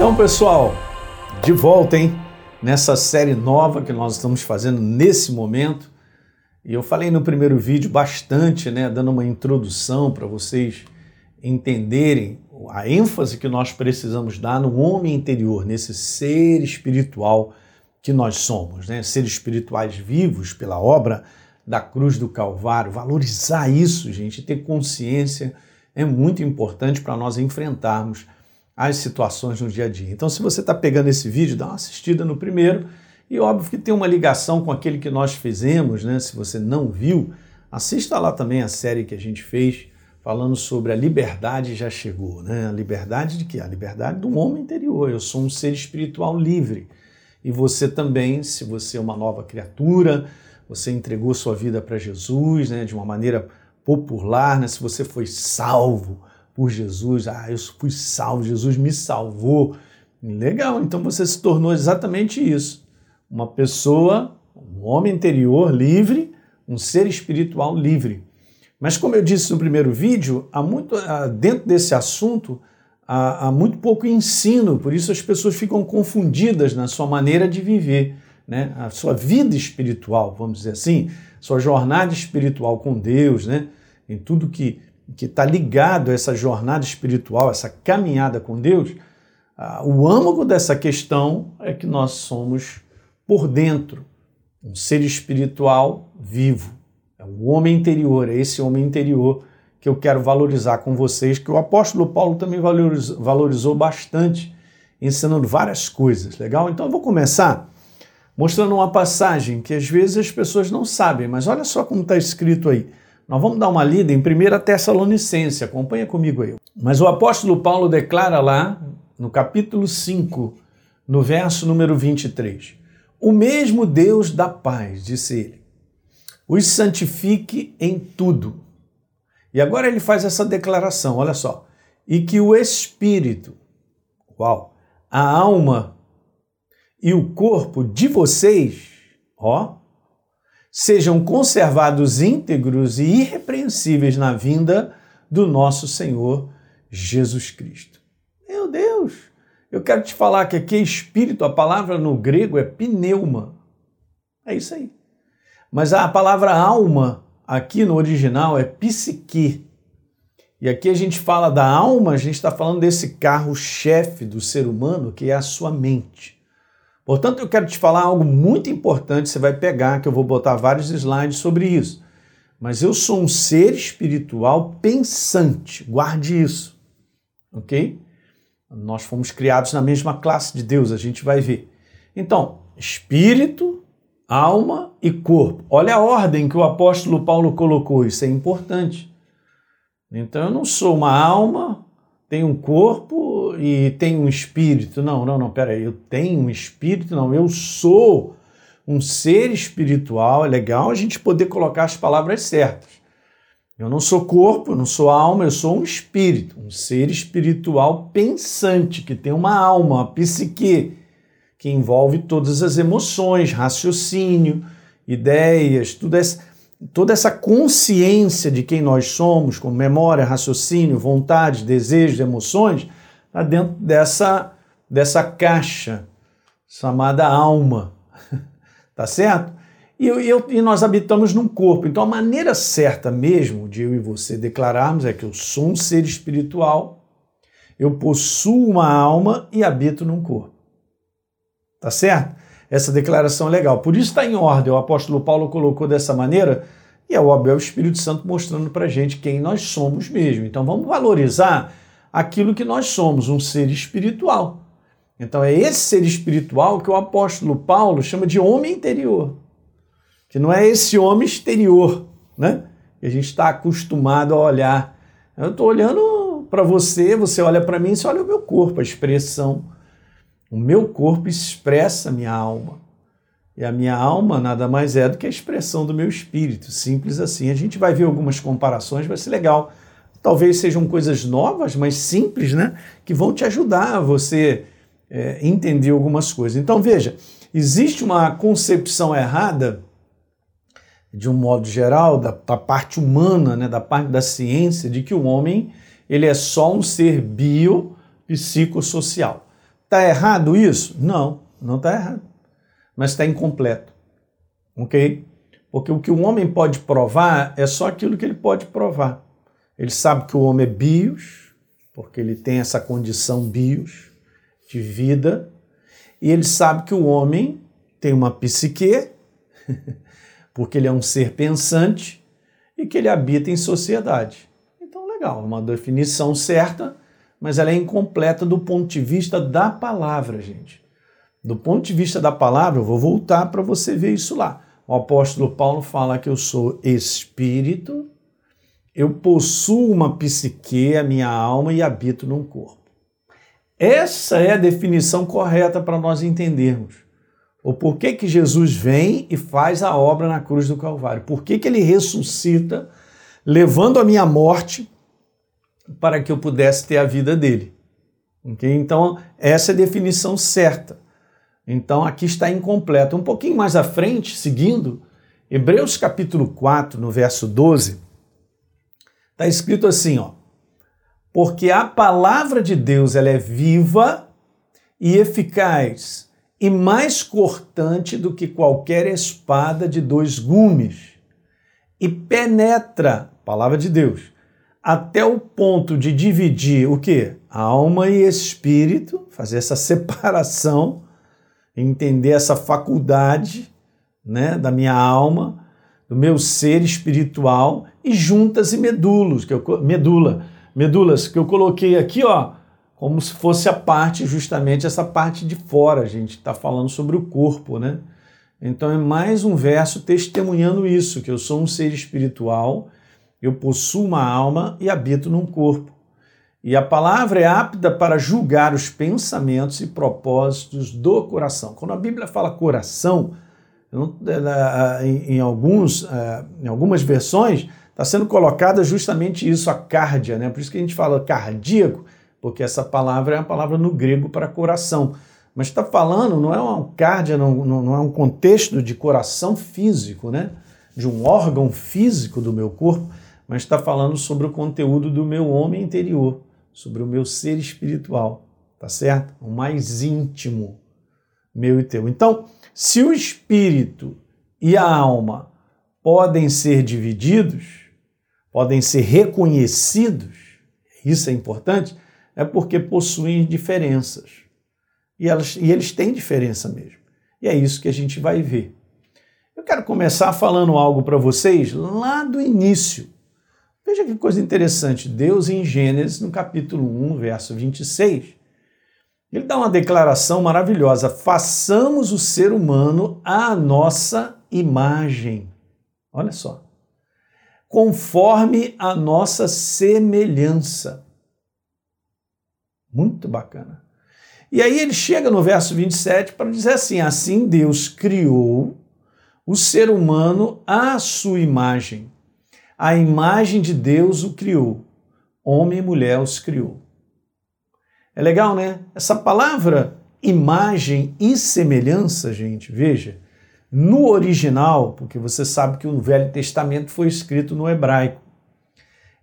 Então, pessoal, de volta, hein? Nessa série nova que nós estamos fazendo nesse momento. E eu falei no primeiro vídeo bastante, né, dando uma introdução para vocês entenderem a ênfase que nós precisamos dar no homem interior, nesse ser espiritual que nós somos, né? Seres espirituais vivos pela obra da cruz do Calvário. Valorizar isso, gente, ter consciência é muito importante para nós enfrentarmos as situações no dia a dia. Então, se você está pegando esse vídeo, dá uma assistida no primeiro e óbvio que tem uma ligação com aquele que nós fizemos, né? Se você não viu, assista lá também a série que a gente fez falando sobre a liberdade já chegou, né? A liberdade de quê? A liberdade do homem interior. Eu sou um ser espiritual livre. E você também, se você é uma nova criatura, você entregou sua vida para Jesus, né, de uma maneira popular, né? Se você foi salvo, por Jesus. Ah, eu fui salvo, Jesus me salvou. Legal, então você se tornou exatamente isso. Uma pessoa, um homem interior livre, um ser espiritual livre. Mas como eu disse no primeiro vídeo, há muito dentro desse assunto há, há muito pouco ensino, por isso as pessoas ficam confundidas na sua maneira de viver, né? A sua vida espiritual, vamos dizer assim, sua jornada espiritual com Deus, né? Em tudo que que está ligado a essa jornada espiritual, essa caminhada com Deus, ah, o âmago dessa questão é que nós somos por dentro um ser espiritual vivo. É o homem interior, é esse homem interior que eu quero valorizar com vocês, que o apóstolo Paulo também valorizou, valorizou bastante, ensinando várias coisas. Legal? Então eu vou começar mostrando uma passagem que às vezes as pessoas não sabem, mas olha só como está escrito aí. Nós vamos dar uma lida em 1 Tessalonicense, acompanha comigo aí. Mas o apóstolo Paulo declara lá, no capítulo 5, no verso número 23, o mesmo Deus da paz, disse ele, os santifique em tudo. E agora ele faz essa declaração, olha só, e que o espírito, uau, a alma e o corpo de vocês, ó, sejam conservados íntegros e irrepreensíveis na vinda do nosso Senhor Jesus Cristo. Meu Deus! Eu quero te falar que aqui é espírito, a palavra no grego é pneuma. É isso aí. Mas a palavra alma aqui no original é psique. E aqui a gente fala da alma, a gente está falando desse carro-chefe do ser humano, que é a sua mente. Portanto, eu quero te falar algo muito importante, você vai pegar, que eu vou botar vários slides sobre isso. Mas eu sou um ser espiritual pensante, guarde isso, ok? Nós fomos criados na mesma classe de Deus, a gente vai ver. Então, espírito, alma e corpo. Olha a ordem que o apóstolo Paulo colocou, isso é importante. Então, eu não sou uma alma, tenho um corpo e tenho um espírito. Não, não, não, peraí, eu tenho um espírito, não, eu sou um ser espiritual. É legal a gente poder colocar as palavras certas. Eu não sou corpo, eu não sou alma, eu sou um espírito, um ser espiritual pensante, que tem uma alma, uma psique, que envolve todas as emoções, raciocínio, ideias, tudo essa, toda essa consciência de quem nós somos, com memória, raciocínio, vontade, desejos, emoções, está dentro dessa, dessa caixa chamada alma. tá certo? E, eu, e nós habitamos num corpo. Então a maneira certa mesmo de eu e você declararmos é que eu sou um ser espiritual, eu possuo uma alma e habito num corpo. Tá certo? Essa declaração é legal. Por isso está em ordem. O apóstolo Paulo colocou dessa maneira e é é o Espírito Santo mostrando para gente quem nós somos mesmo. Então vamos valorizar aquilo que nós somos, um ser espiritual. Então é esse ser espiritual que o apóstolo Paulo chama de homem interior, que não é esse homem exterior, né? Que a gente está acostumado a olhar. Eu estou olhando para você, você olha para mim, você olha o meu corpo, a expressão. O meu corpo expressa a minha alma. E a minha alma nada mais é do que a expressão do meu espírito, simples assim. A gente vai ver algumas comparações, vai ser legal Talvez sejam coisas novas, mas simples, né? Que vão te ajudar a você é, entender algumas coisas. Então, veja, existe uma concepção errada, de um modo geral, da, da parte humana, né, da parte da ciência, de que o homem ele é só um ser bio-psicossocial. Está errado isso? Não, não está errado. Mas está incompleto. Ok? Porque o que o homem pode provar é só aquilo que ele pode provar. Ele sabe que o homem é bios, porque ele tem essa condição bios de vida, e ele sabe que o homem tem uma psique, porque ele é um ser pensante e que ele habita em sociedade. Então, legal, uma definição certa, mas ela é incompleta do ponto de vista da palavra, gente. Do ponto de vista da palavra, eu vou voltar para você ver isso lá. O apóstolo Paulo fala que eu sou espírito, eu possuo uma psique, a minha alma, e habito num corpo. Essa é a definição correta para nós entendermos. O porquê que Jesus vem e faz a obra na cruz do Calvário. Por que, ele ressuscita, levando a minha morte para que eu pudesse ter a vida dele. Okay? Então, essa é a definição certa. Então, aqui está incompleta. Um pouquinho mais à frente, seguindo, Hebreus capítulo 4, no verso 12, está escrito assim, ó. Porque a palavra de Deus ela é viva e eficaz e mais cortante do que qualquer espada de dois gumes e penetra, palavra de Deus, até o ponto de dividir o que? Alma e espírito, fazer essa separação, entender essa faculdade né, da minha alma, do meu ser espiritual e juntas e medulos, que eu, medula, medulas que eu coloquei aqui, ó, como se fosse a parte, justamente essa parte de fora, a gente está falando sobre o corpo, né? Então é mais um verso testemunhando isso, que eu sou um ser espiritual eu possuo uma alma e habito num corpo. E a palavra é apta para julgar os pensamentos e propósitos do coração. Quando a Bíblia fala coração, em, alguns, é, em algumas versões, está sendo colocada justamente isso, a cárdia, né? Por isso que a gente fala cardíaco, porque essa palavra é uma palavra no grego para coração. Mas está falando, não é uma cárdia, não, não é um contexto de coração físico, né? De um órgão físico do meu corpo, mas está falando sobre o conteúdo do meu homem interior, sobre o meu ser espiritual, tá certo? O mais íntimo meu e teu. Então, se o espírito e a alma podem ser divididos, podem ser reconhecidos, isso é importante, é porque possuem diferenças. E, elas, e eles têm diferença mesmo. E é isso que a gente vai ver. Eu quero começar falando algo para vocês lá do início Veja que coisa interessante. Deus, em Gênesis, no capítulo 1, verso 26, ele dá uma declaração maravilhosa: façamos o ser humano à nossa imagem. Olha só. Conforme a nossa semelhança. Muito bacana. E aí ele chega no verso 27 para dizer assim: assim Deus criou o ser humano à sua imagem a imagem de Deus o criou. Homem e mulher os criou. É legal, né? Essa palavra imagem e semelhança, gente, veja, no original, porque você sabe que o Velho Testamento foi escrito no hebraico,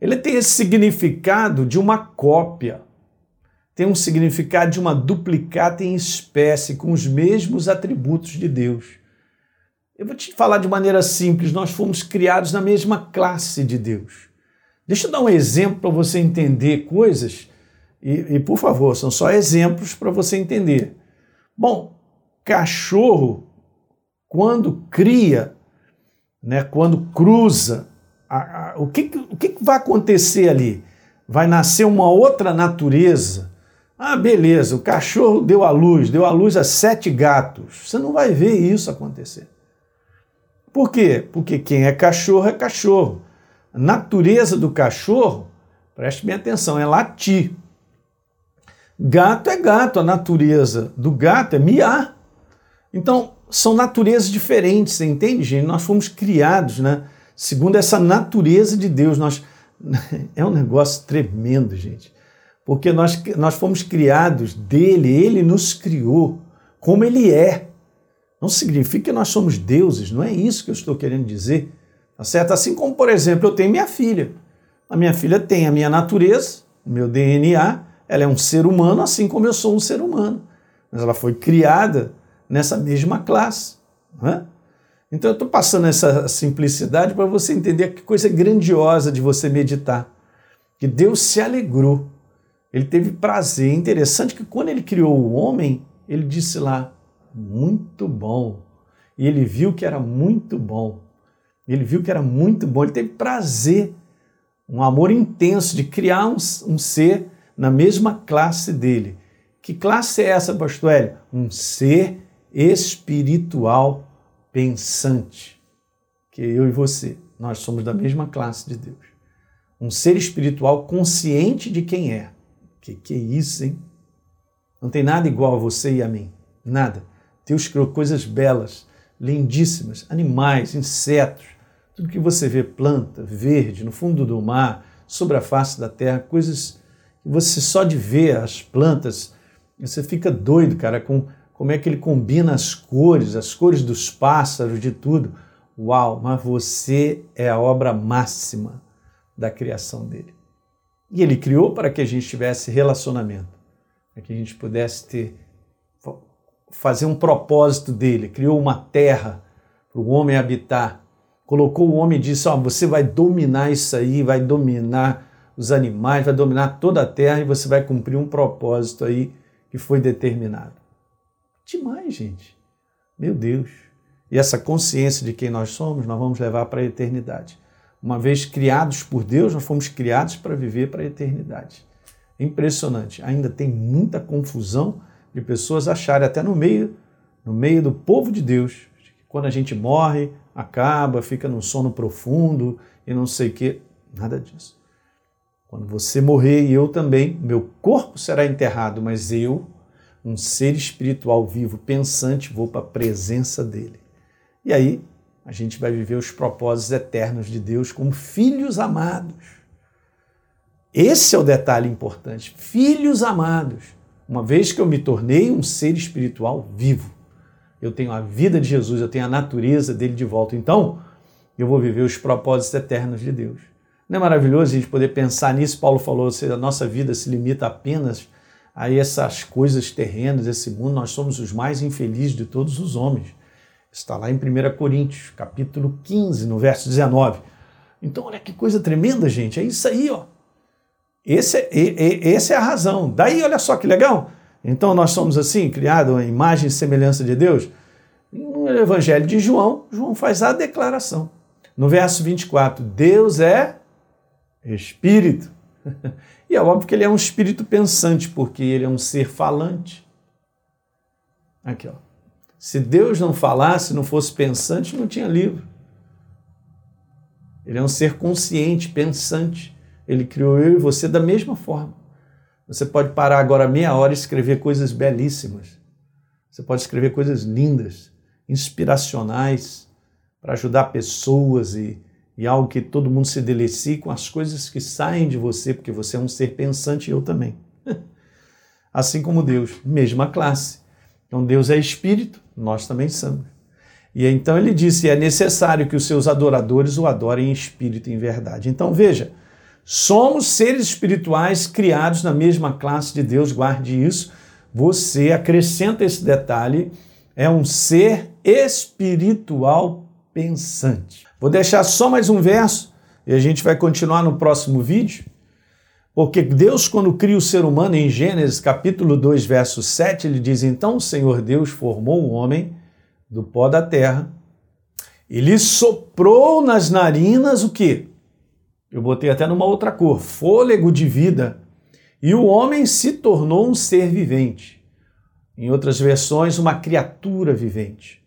ele tem esse significado de uma cópia, tem um significado de uma duplicata em espécie, com os mesmos atributos de Deus. Eu vou te falar de maneira simples: nós fomos criados na mesma classe de Deus. Deixa eu dar um exemplo para você entender coisas, e, e por favor, são só exemplos para você entender. Bom, cachorro, quando cria, né, quando cruza, a, a, o, que, o que vai acontecer ali? Vai nascer uma outra natureza. Ah, beleza, o cachorro deu à luz, deu à luz a sete gatos. Você não vai ver isso acontecer. Por quê? Porque quem é cachorro é cachorro. A natureza do cachorro, preste bem atenção, é latir. Gato é gato, a natureza do gato é miar. Então, são naturezas diferentes, você entende, gente? Nós fomos criados, né? Segundo essa natureza de Deus. Nós... É um negócio tremendo, gente. Porque nós, nós fomos criados dele, ele nos criou como ele é. Não significa que nós somos deuses, não é isso que eu estou querendo dizer. Tá certo? Assim como, por exemplo, eu tenho minha filha. A minha filha tem a minha natureza, o meu DNA, ela é um ser humano, assim como eu sou um ser humano. mas ela foi criada nessa mesma classe. É? Então eu estou passando essa simplicidade para você entender que coisa grandiosa de você meditar. Que Deus se alegrou, ele teve prazer. Interessante que quando ele criou o homem, ele disse lá, muito bom. E ele viu que era muito bom. Ele viu que era muito bom, ele teve prazer, um amor intenso de criar um, um ser na mesma classe dele. Que classe é essa, pastor Hélio? Um ser espiritual pensante. Que eu e você, nós somos da mesma classe de Deus. Um ser espiritual consciente de quem é. Que que é isso, hein? Não tem nada igual a você e a mim. Nada. Deus criou coisas belas, lindíssimas, animais, insetos, tudo que você vê, planta, verde, no fundo do mar, sobre a face da terra, coisas você só de ver as plantas, você fica doido, cara, com como é que ele combina as cores, as cores dos pássaros, de tudo. Uau, mas você é a obra máxima da criação dele. E ele criou para que a gente tivesse relacionamento, para que a gente pudesse ter fazer um propósito dele. Criou uma terra para o homem habitar colocou o homem e disse: Ó, oh, você vai dominar isso aí, vai dominar os animais, vai dominar toda a terra e você vai cumprir um propósito aí que foi determinado. Demais, gente. Meu Deus. E essa consciência de quem nós somos, nós vamos levar para a eternidade. Uma vez criados por Deus, nós fomos criados para viver para a eternidade. Impressionante. Ainda tem muita confusão de pessoas acharem, até no meio, no meio do povo de Deus, quando a gente morre, acaba, fica num sono profundo e não sei o que. Nada disso. Quando você morrer e eu também, meu corpo será enterrado, mas eu, um ser espiritual vivo, pensante, vou para a presença dele. E aí a gente vai viver os propósitos eternos de Deus como filhos amados. Esse é o detalhe importante. Filhos amados. Uma vez que eu me tornei um ser espiritual vivo eu tenho a vida de Jesus, eu tenho a natureza dele de volta. Então, eu vou viver os propósitos eternos de Deus. Não é maravilhoso a gente poder pensar nisso? Paulo falou, se a nossa vida se limita apenas a essas coisas terrenas, esse mundo, nós somos os mais infelizes de todos os homens. Está lá em 1 Coríntios, capítulo 15, no verso 19. Então, olha que coisa tremenda, gente. É isso aí, ó. Esse é, é, essa é a razão. Daí, olha só que legal. Então nós somos assim, criados à imagem e semelhança de Deus? No Evangelho de João, João faz a declaração. No verso 24, Deus é espírito. E é óbvio que ele é um espírito pensante, porque ele é um ser falante. Aqui, ó. Se Deus não falasse, não fosse pensante, não tinha livro. Ele é um ser consciente, pensante. Ele criou eu e você da mesma forma. Você pode parar agora meia hora e escrever coisas belíssimas. Você pode escrever coisas lindas, inspiracionais, para ajudar pessoas e, e algo que todo mundo se delecie com as coisas que saem de você, porque você é um ser pensante e eu também. assim como Deus, mesma classe. Então Deus é espírito, nós também somos. E então ele disse: é necessário que os seus adoradores o adorem em espírito e em verdade. Então veja Somos seres espirituais criados na mesma classe de Deus, guarde isso. Você acrescenta esse detalhe, é um ser espiritual pensante. Vou deixar só mais um verso e a gente vai continuar no próximo vídeo. Porque Deus, quando cria o ser humano, em Gênesis capítulo 2, verso 7, ele diz: Então o Senhor Deus formou o homem do pó da terra, e lhe soprou nas narinas o que? Eu botei até numa outra cor, fôlego de vida. E o homem se tornou um ser vivente. Em outras versões, uma criatura vivente.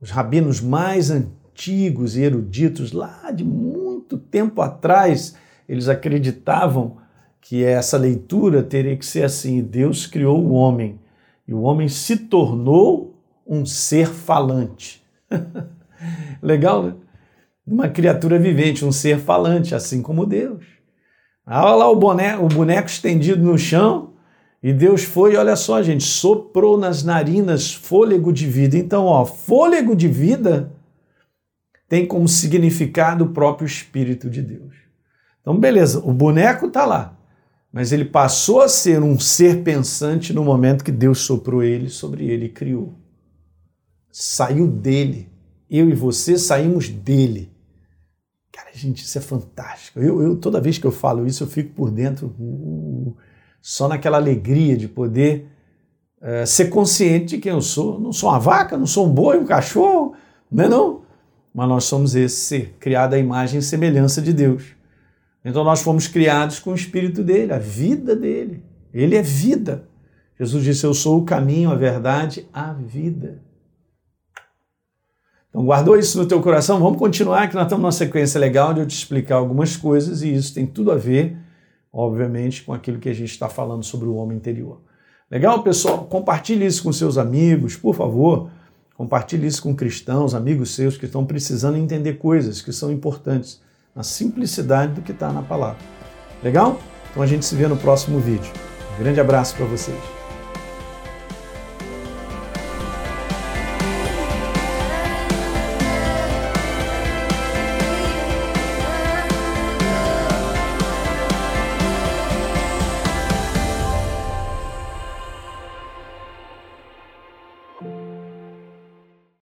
Os rabinos mais antigos e eruditos, lá de muito tempo atrás, eles acreditavam que essa leitura teria que ser assim: Deus criou o homem e o homem se tornou um ser falante. Legal, né? uma criatura vivente, um ser falante, assim como Deus. Olha lá o boneco, o boneco estendido no chão e Deus foi, olha só, gente, soprou nas narinas fôlego de vida. Então, ó, fôlego de vida tem como significado o próprio Espírito de Deus. Então, beleza, o boneco está lá, mas ele passou a ser um ser pensante no momento que Deus soprou ele sobre ele e criou. Saiu dele. Eu e você saímos dele. Cara, gente, isso é fantástico. Eu, eu toda vez que eu falo isso, eu fico por dentro uh, só naquela alegria de poder uh, ser consciente de quem eu sou. Não sou uma vaca, não sou um boi, um cachorro, não é não? Mas nós somos esse ser, criado à imagem e semelhança de Deus. Então nós fomos criados com o espírito dele, a vida dele. Ele é vida. Jesus disse: Eu sou o caminho, a verdade, a vida. Então guardou isso no teu coração? Vamos continuar, que nós estamos numa sequência legal de eu te explicar algumas coisas e isso tem tudo a ver, obviamente, com aquilo que a gente está falando sobre o homem interior. Legal, pessoal? Compartilhe isso com seus amigos, por favor. Compartilhe isso com cristãos, amigos seus que estão precisando entender coisas que são importantes na simplicidade do que está na palavra. Legal? Então a gente se vê no próximo vídeo. Um grande abraço para vocês.